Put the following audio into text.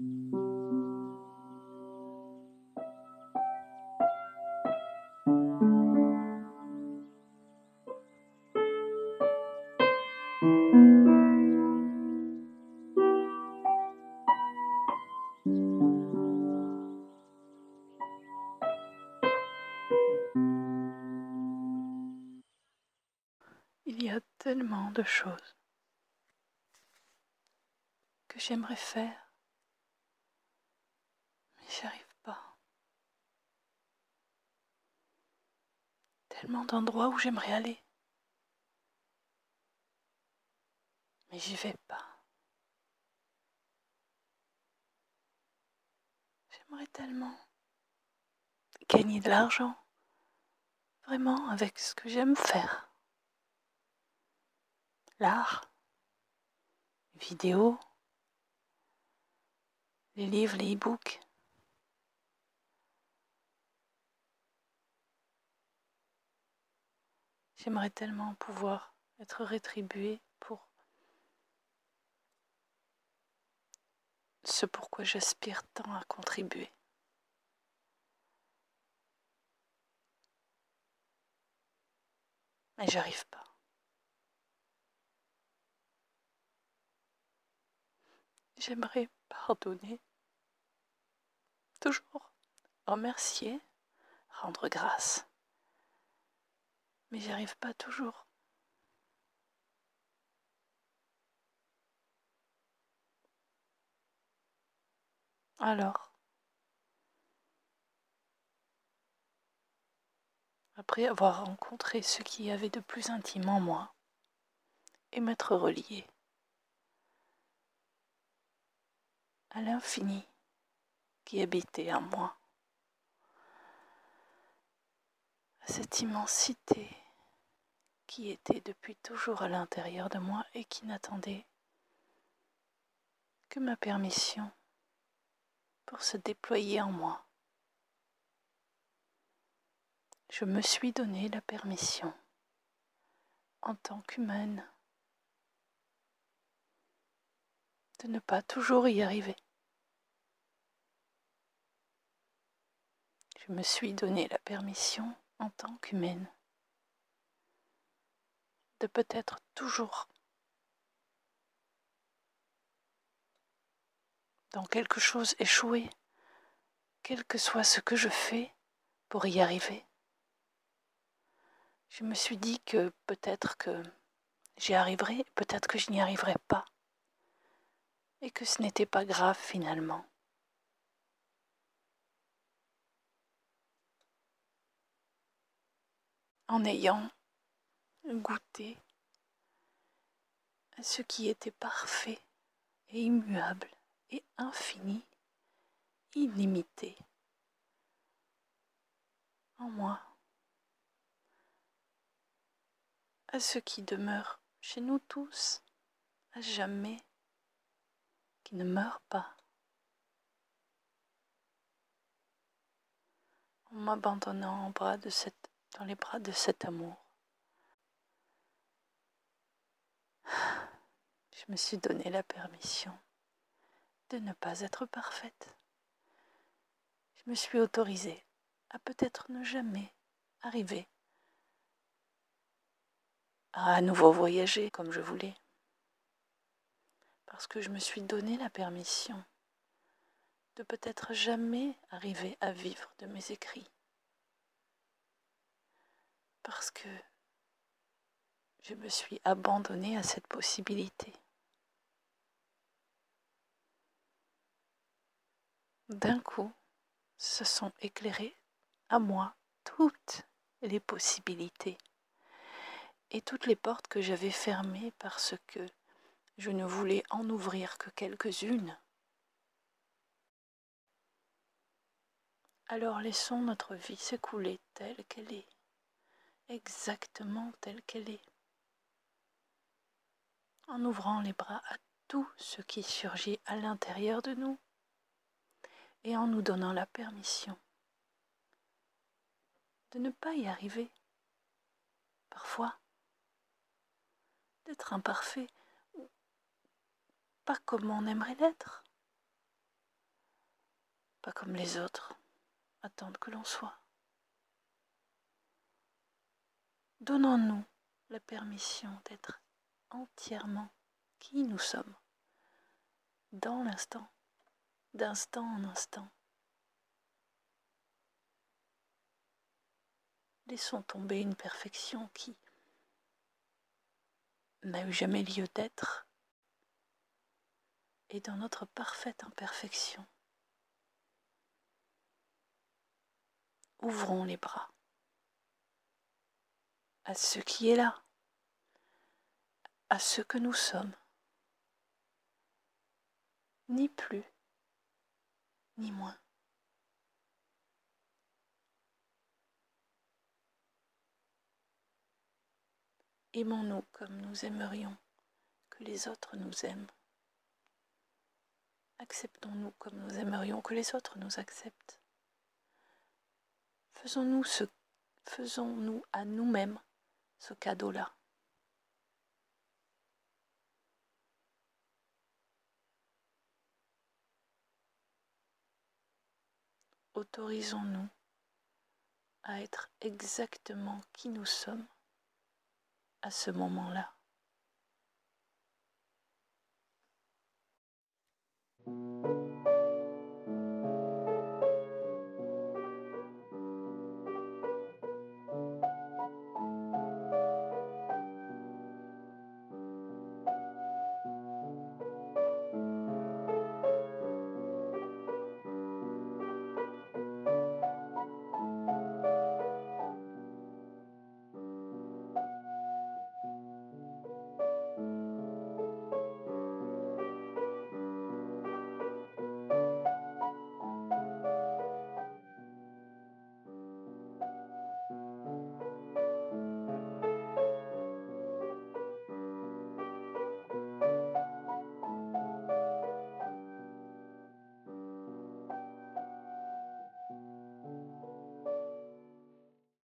Il y a tellement de choses que j'aimerais faire, j'y arrive pas. Tellement d'endroits où j'aimerais aller, mais j'y vais pas. J'aimerais tellement gagner de l'argent, vraiment avec ce que j'aime faire l'art, les vidéos, les livres, les e-books. J'aimerais tellement pouvoir être rétribué pour ce pourquoi j'aspire tant à contribuer. Mais j'arrive pas. J'aimerais pardonner, toujours remercier, rendre grâce. Mais j'y arrive pas toujours. Alors, après avoir rencontré ce qui y avait de plus intime en moi et m'être relié, à l'infini qui habitait en moi, à cette immensité qui était depuis toujours à l'intérieur de moi et qui n'attendait que ma permission pour se déployer en moi. Je me suis donné la permission en tant qu'humaine de ne pas toujours y arriver. Je me suis donné la permission en tant qu'humaine de peut-être toujours dans quelque chose échouer, quel que soit ce que je fais pour y arriver. Je me suis dit que peut-être que j'y arriverai, peut-être que je n'y arriverai pas et que ce n'était pas grave finalement. En ayant goûté à ce qui était parfait et immuable et infini, illimité en moi, à ce qui demeure chez nous tous à jamais qui ne meurt pas. En m'abandonnant dans les bras de cet amour. Je me suis donné la permission de ne pas être parfaite. Je me suis autorisée à peut-être ne jamais arriver à à nouveau voyager comme je voulais parce que je me suis donné la permission de peut-être jamais arriver à vivre de mes écrits. Parce que je me suis abandonnée à cette possibilité. D'un coup, se sont éclairées à moi toutes les possibilités et toutes les portes que j'avais fermées parce que je ne voulais en ouvrir que quelques-unes. Alors laissons notre vie s'écouler telle qu'elle est, exactement telle qu'elle est, en ouvrant les bras à tout ce qui surgit à l'intérieur de nous et en nous donnant la permission de ne pas y arriver, parfois, d'être imparfait pas comme on aimerait l'être. pas comme les autres, attendre que l'on soit. Donnons-nous la permission d'être entièrement qui nous sommes, dans l'instant, d'instant en instant. Laissons tomber une perfection qui n'a eu jamais lieu d'être et dans notre parfaite imperfection. Ouvrons les bras à ce qui est là, à ce que nous sommes, ni plus, ni moins. Aimons-nous comme nous aimerions que les autres nous aiment. Acceptons-nous comme nous aimerions que les autres nous acceptent. Faisons-nous ce, faisons-nous à nous-mêmes ce cadeau-là. autorisons-nous à être exactement qui nous sommes à ce moment-là.